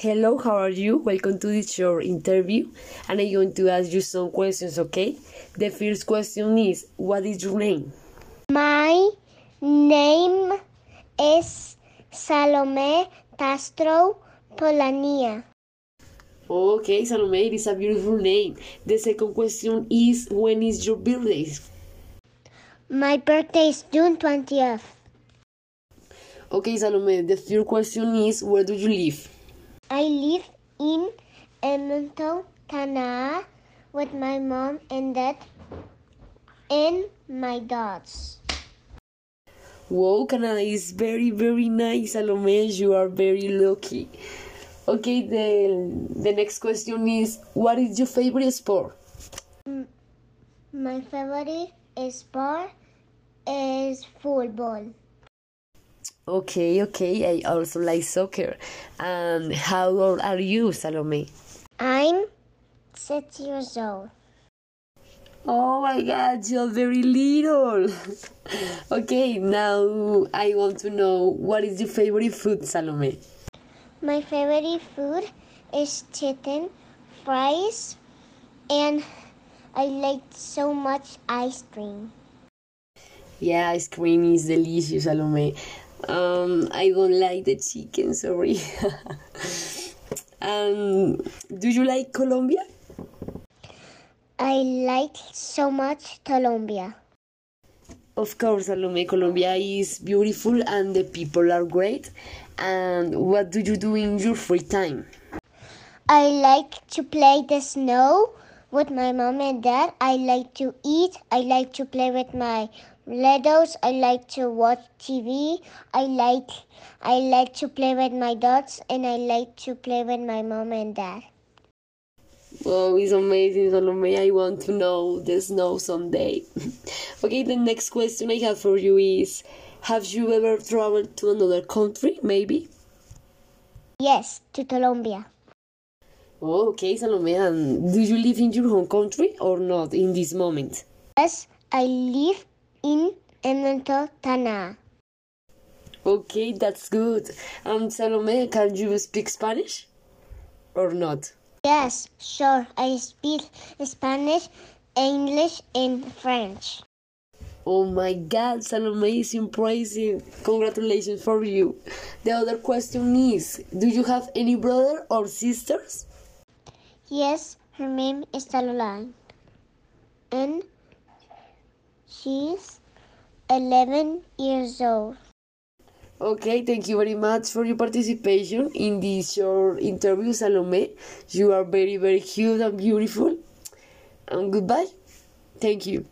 Hello, how are you? Welcome to this short interview, and I'm going to ask you some questions, okay? The first question is What is your name? My name is Salome Castro Polania. Okay, Salome, it is a beautiful name. The second question is When is your birthday? My birthday is June 20th. Okay, Salome, the third question is Where do you live? I live in Edmonton, Canada with my mom and dad and my dogs. Wow, Canada is very, very nice, Salome. You are very lucky. Okay, the, the next question is What is your favorite sport? My favorite sport is football. Okay, okay, I also like soccer. And how old are you, Salome? I'm six years old. Oh my god, you're very little. okay, now I want to know what is your favorite food, Salome? My favorite food is chicken, fries, and I like so much ice cream. Yeah, ice cream is delicious, Salome. Um, I don't like the chicken, sorry. um, do you like Colombia? I like so much Colombia. Of course, Salome, Colombia is beautiful and the people are great. And what do you do in your free time? I like to play the snow with my mom and dad. I like to eat. I like to play with my Legos. I like to watch TV. I like I like to play with my dogs and I like to play with my mom and dad. Wow, it's amazing, Salome. I want to know the snow someday. okay, the next question I have for you is Have you ever traveled to another country, maybe? Yes, to Colombia. Oh, okay, Salome. And do you live in your home country or not in this moment? Yes, I live in Edmonton, Canada. Okay, that's good. Um, Salome, can you speak Spanish or not? Yes, sure. I speak Spanish, English, and French. Oh my god, Salome is impressive. Congratulations for you. The other question is Do you have any brother or sisters? Yes, her name is Caroline. And she's 11 years old. Okay, thank you very much for your participation in this short interview, Salome. You are very, very cute and beautiful. And goodbye. Thank you.